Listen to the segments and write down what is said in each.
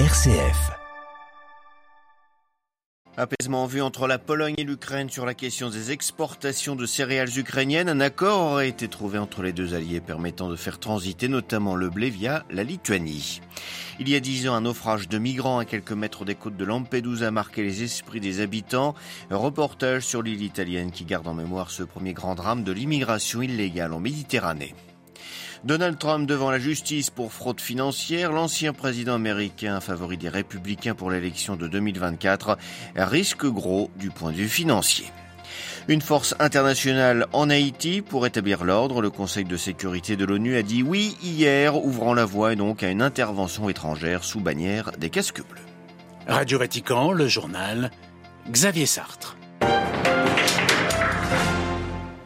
RCF. Apaisement vu entre la Pologne et l'Ukraine sur la question des exportations de céréales ukrainiennes. Un accord aurait été trouvé entre les deux alliés permettant de faire transiter notamment le blé via la Lituanie. Il y a dix ans, un naufrage de migrants à quelques mètres des côtes de Lampedusa a marqué les esprits des habitants. Un reportage sur l'île italienne qui garde en mémoire ce premier grand drame de l'immigration illégale en Méditerranée. Donald Trump devant la justice pour fraude financière, l'ancien président américain favori des républicains pour l'élection de 2024 risque gros du point de vue financier. Une force internationale en Haïti pour établir l'ordre. Le Conseil de sécurité de l'ONU a dit oui hier, ouvrant la voie donc à une intervention étrangère sous bannière des casques bleus. Radio Vatican, le journal Xavier Sartre.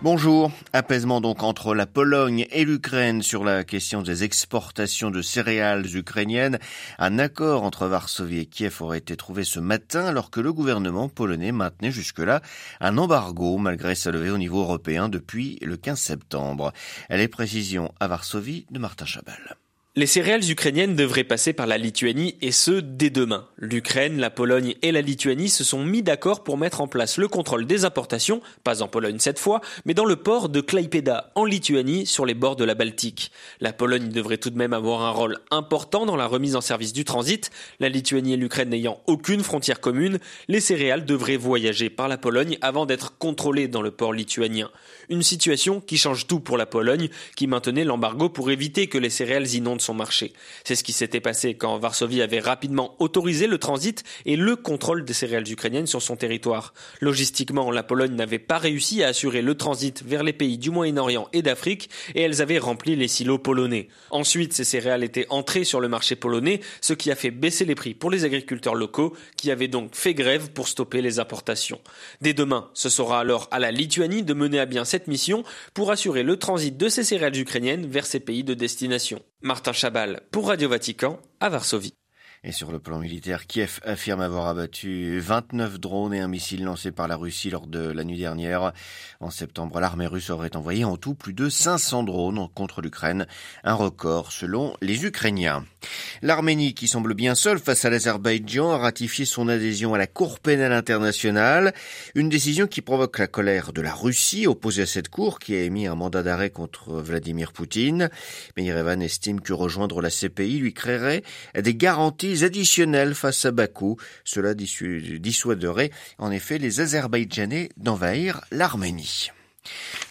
Bonjour. Apaisement donc entre la Pologne et l'Ukraine sur la question des exportations de céréales ukrainiennes. Un accord entre Varsovie et Kiev aurait été trouvé ce matin alors que le gouvernement polonais maintenait jusque-là un embargo malgré sa levée au niveau européen depuis le 15 septembre. Les précisions à Varsovie de Martin Chabal. Les céréales ukrainiennes devraient passer par la Lituanie et ce dès demain. L'Ukraine, la Pologne et la Lituanie se sont mis d'accord pour mettre en place le contrôle des importations, pas en Pologne cette fois, mais dans le port de Klaipeda en Lituanie sur les bords de la Baltique. La Pologne devrait tout de même avoir un rôle important dans la remise en service du transit. La Lituanie et l'Ukraine n'ayant aucune frontière commune, les céréales devraient voyager par la Pologne avant d'être contrôlées dans le port lituanien. Une situation qui change tout pour la Pologne, qui maintenait l'embargo pour éviter que les céréales inondent C'est ce qui s'était passé quand Varsovie avait rapidement autorisé le transit et le contrôle des céréales ukrainiennes sur son territoire. Logistiquement, la Pologne n'avait pas réussi à assurer le transit vers les pays du Moyen-Orient et d'Afrique et elles avaient rempli les silos polonais. Ensuite, ces céréales étaient entrées sur le marché polonais, ce qui a fait baisser les prix pour les agriculteurs locaux qui avaient donc fait grève pour stopper les importations. Dès demain, ce sera alors à la Lituanie de mener à bien cette mission pour assurer le transit de ces céréales ukrainiennes vers ces pays de destination. Martin Chabal pour Radio Vatican à Varsovie. Et sur le plan militaire, Kiev affirme avoir abattu 29 drones et un missile lancé par la Russie lors de la nuit dernière. En septembre, l'armée russe aurait envoyé en tout plus de 500 drones contre l'Ukraine, un record selon les Ukrainiens. L'Arménie, qui semble bien seule face à l'Azerbaïdjan, a ratifié son adhésion à la Cour pénale internationale, une décision qui provoque la colère de la Russie opposée à cette Cour qui a émis un mandat d'arrêt contre Vladimir Poutine. Mais Yerevan estime que rejoindre la CPI lui créerait des garanties additionnels face à Bakou. Cela dissuaderait en effet les Azerbaïdjanais d'envahir l'Arménie.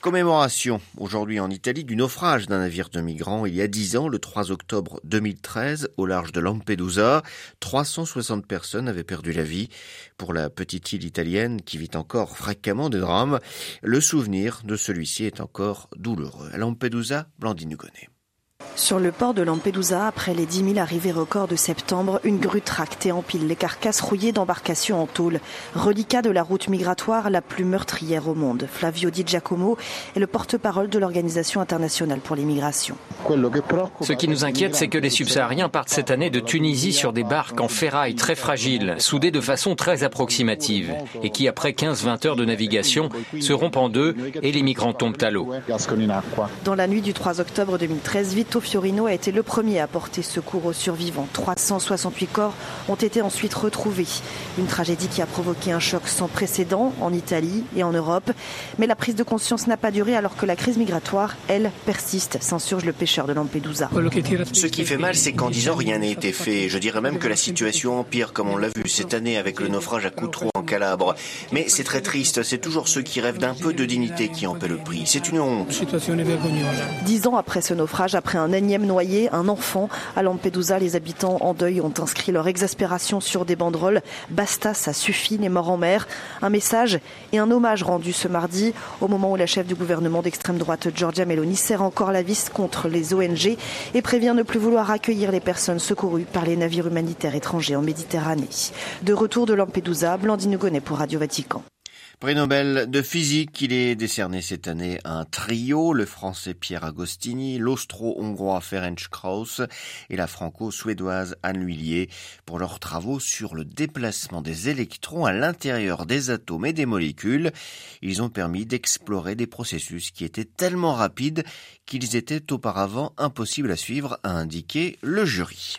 Commémoration aujourd'hui en Italie du naufrage d'un navire de migrants il y a dix ans, le 3 octobre 2013, au large de Lampedusa. 360 personnes avaient perdu la vie. Pour la petite île italienne qui vit encore fréquemment des drames, le souvenir de celui-ci est encore douloureux. À Lampedusa, Blandine. Sur le port de Lampedusa, après les 10 000 arrivées records de septembre, une grue tracte et empile les carcasses rouillées d'embarcations en tôle, reliquat de la route migratoire la plus meurtrière au monde. Flavio Di Giacomo est le porte-parole de l'Organisation internationale pour l'immigration. Ce qui nous inquiète, c'est que les subsahariens partent cette année de Tunisie sur des barques en ferraille très fragiles, soudées de façon très approximative, et qui, après 15-20 heures de navigation, se rompent en deux et les migrants tombent à l'eau. Dans la nuit du 3 octobre 2013, Vito Fiorino a été le premier à apporter secours aux survivants. 368 corps ont été ensuite retrouvés. Une tragédie qui a provoqué un choc sans précédent en Italie et en Europe. Mais la prise de conscience n'a pas duré alors que la crise migratoire, elle, persiste, s'insurge le pêcheur de Lampedusa. Ce qui fait mal, c'est qu'en 10 ans, rien n'a été fait. Je dirais même que la situation empire, comme on l'a vu cette année avec le naufrage à Coutreau Calabre. Mais c'est très triste. C'est toujours ceux qui rêvent d'un peu de dignité qui en paient le prix. C'est une honte. Dix ans après ce naufrage, après un énième noyé, un enfant. À Lampedusa, les habitants en deuil ont inscrit leur exaspération sur des banderoles. Basta, ça suffit, les morts en mer. Un message et un hommage rendu ce mardi, au moment où la chef du gouvernement d'extrême droite, Giorgia Meloni, serre encore la vis contre les ONG et prévient ne plus vouloir accueillir les personnes secourues par les navires humanitaires étrangers en Méditerranée. De retour de Lampedusa, Blandine Pour Radio Vatican. Prix Nobel de physique, il est décerné cette année un trio, le français Pierre Agostini, l'austro-hongrois Ferenc Krauss et la franco-suédoise Anne Lhuillier pour leurs travaux sur le déplacement des électrons à l'intérieur des atomes et des molécules. Ils ont permis d'explorer des processus qui étaient tellement rapides qu'ils étaient auparavant impossibles à suivre, a indiqué le jury.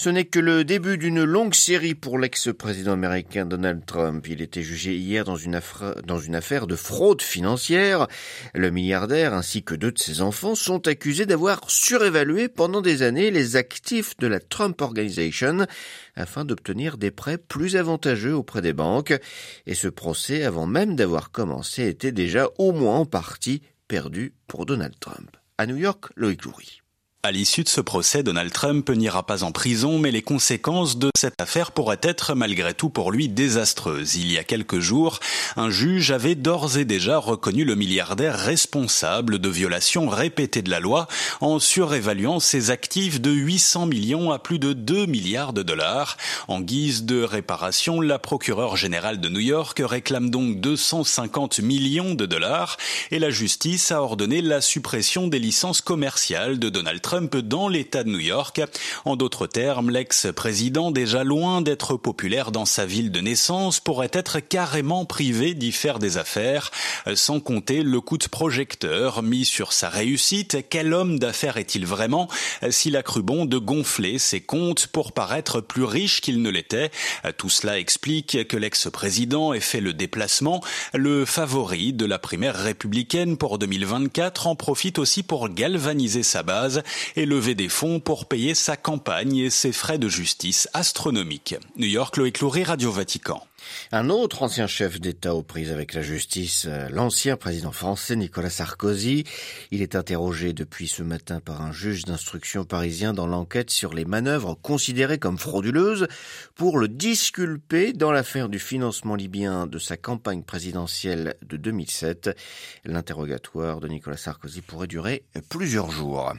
Ce n'est que le début d'une longue série pour l'ex-président américain Donald Trump. Il était jugé hier dans une, affaire, de fraude financière. Le milliardaire ainsi que deux de ses enfants sont accusés d'avoir surévalué pendant des années les actifs de la Trump Organization afin d'obtenir des prêts plus avantageux auprès des banques. Et ce procès, avant même d'avoir commencé, était déjà au moins en partie perdu pour Donald Trump. À New York, Loïc Loury. À l'issue de ce procès, Donald Trump n'ira pas en prison, mais les conséquences de cette affaire pourraient être malgré tout pour lui désastreuses. Il y a quelques jours, un juge avait d'ores et déjà reconnu le milliardaire responsable de violations répétées de la loi en surévaluant ses actifs de 800 millions à plus de 2 milliards de dollars. En guise de réparation, la procureure générale de New York réclame donc 250 millions de dollars et la justice a ordonné la suppression des licences commerciales de Donald Trump Trump dans l'État de New York. En d'autres termes, l'ex-président, déjà loin d'être populaire dans sa ville de naissance, pourrait être carrément privé d'y faire des affaires, sans compter le coup de projecteur mis sur sa réussite. Quel homme d'affaires est-il vraiment s'il a cru bon de gonfler ses comptes pour paraître plus riche qu'il ne l'était? Tout cela explique que l'ex-président ait fait le déplacement. Le favori de la primaire républicaine pour 2024 en profite aussi pour galvaniser sa base et lever des fonds pour payer sa campagne et ses frais de justice astronomiques. New York, Loïc Loury, Radio Vatican. Un autre ancien chef d'État aux prises avec la justice, euh, l'ancien président français Nicolas Sarkozy. Il est interrogé depuis ce matin par un juge d'instruction parisien dans l'enquête sur les manœuvres considérées comme frauduleuses pour le disculper dans l'affaire du financement libyen de sa campagne présidentielle de 2007. L'interrogatoire de Nicolas Sarkozy pourrait durer plusieurs jours.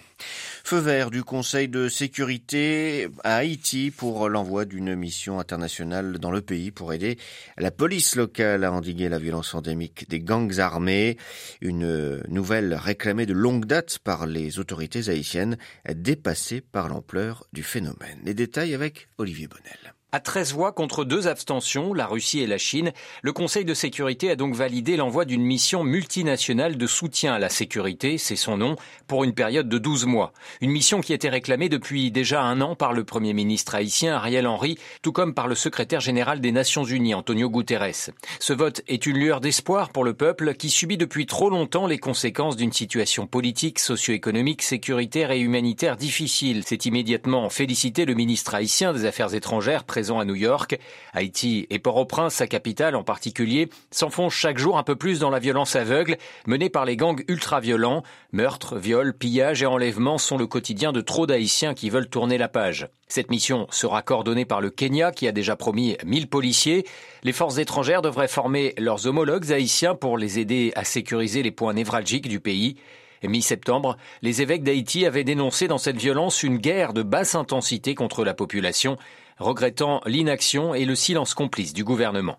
Feu vert du Conseil de sécurité à Haïti pour l'envoi d'une mission internationale dans le pays pour aider la police locale a endigué la violence endémique des gangs armés, une nouvelle réclamée de longue date par les autorités haïtiennes, dépassée par l'ampleur du phénomène. Les détails avec Olivier Bonnel. À 13 voix contre deux abstentions, la Russie et la Chine, le Conseil de sécurité a donc validé l'envoi d'une mission multinationale de soutien à la sécurité, c'est son nom, pour une période de 12 mois. Une mission qui était réclamée depuis déjà un an par le Premier ministre haïtien Ariel Henry, tout comme par le secrétaire général des Nations Unies Antonio Guterres. Ce vote est une lueur d'espoir pour le peuple qui subit depuis trop longtemps les conséquences d'une situation politique, socio-économique, sécuritaire et humanitaire difficile. C'est immédiatement félicité le ministre haïtien des Affaires étrangères à New York. Haïti et Port-au-Prince, sa capitale en particulier, s'enfoncent chaque jour un peu plus dans la violence aveugle menée par les gangs ultra-violents. Meurtres, viols, pillages et enlèvements sont le quotidien de trop d'Haïtiens qui veulent tourner la page. Cette mission sera coordonnée par le Kenya qui a déjà promis 1000 policiers. Les forces étrangères devraient former leurs homologues haïtiens pour les aider à sécuriser les points névralgiques du pays. Mi-septembre, les évêques d'Haïti avaient dénoncé dans cette violence une guerre de basse intensité contre la population regrettant l'inaction et le silence complice du gouvernement.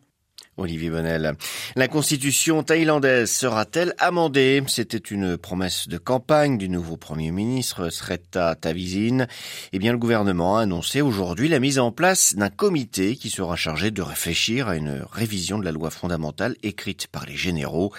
Olivier Bonnel. La constitution thaïlandaise sera-t-elle amendée? C'était une promesse de campagne du nouveau Premier ministre Sreta Tavisin. Eh bien, le gouvernement a annoncé aujourd'hui la mise en place d'un comité qui sera chargé de réfléchir à une révision de la loi fondamentale écrite par les généraux.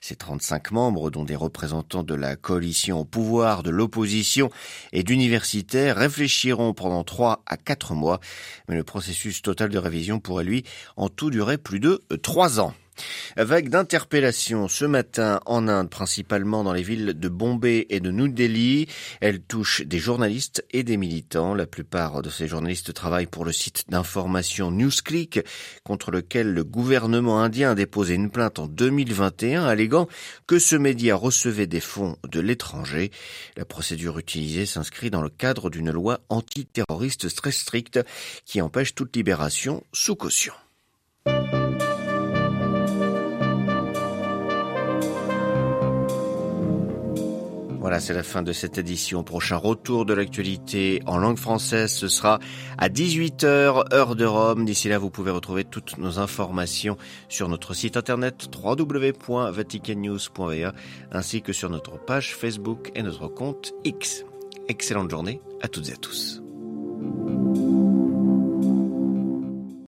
Ces 35 membres, dont des représentants de la coalition au pouvoir, de l'opposition et d'universitaires, réfléchiront pendant 3 à 4 mois. Mais le processus total de révision pourrait, lui, en tout durer plus de trois ans. Vague d'interpellations ce matin en Inde, principalement dans les villes de Bombay et de New Delhi. Elle touche des journalistes et des militants. La plupart de ces journalistes travaillent pour le site d'information NewsClick, contre lequel le gouvernement indien a déposé une plainte en 2021, alléguant que ce média recevait des fonds de l'étranger. La procédure utilisée s'inscrit dans le cadre d'une loi antiterroriste très stricte qui empêche toute libération sous caution. Voilà, c'est la fin de cette édition. Prochain retour de l'actualité en langue française, ce sera à 18h, heure de Rome. D'ici là, vous pouvez retrouver toutes nos informations sur notre site internet www.vaticannews.va ainsi que sur notre page Facebook et notre compte X. Excellente journée à toutes et à tous.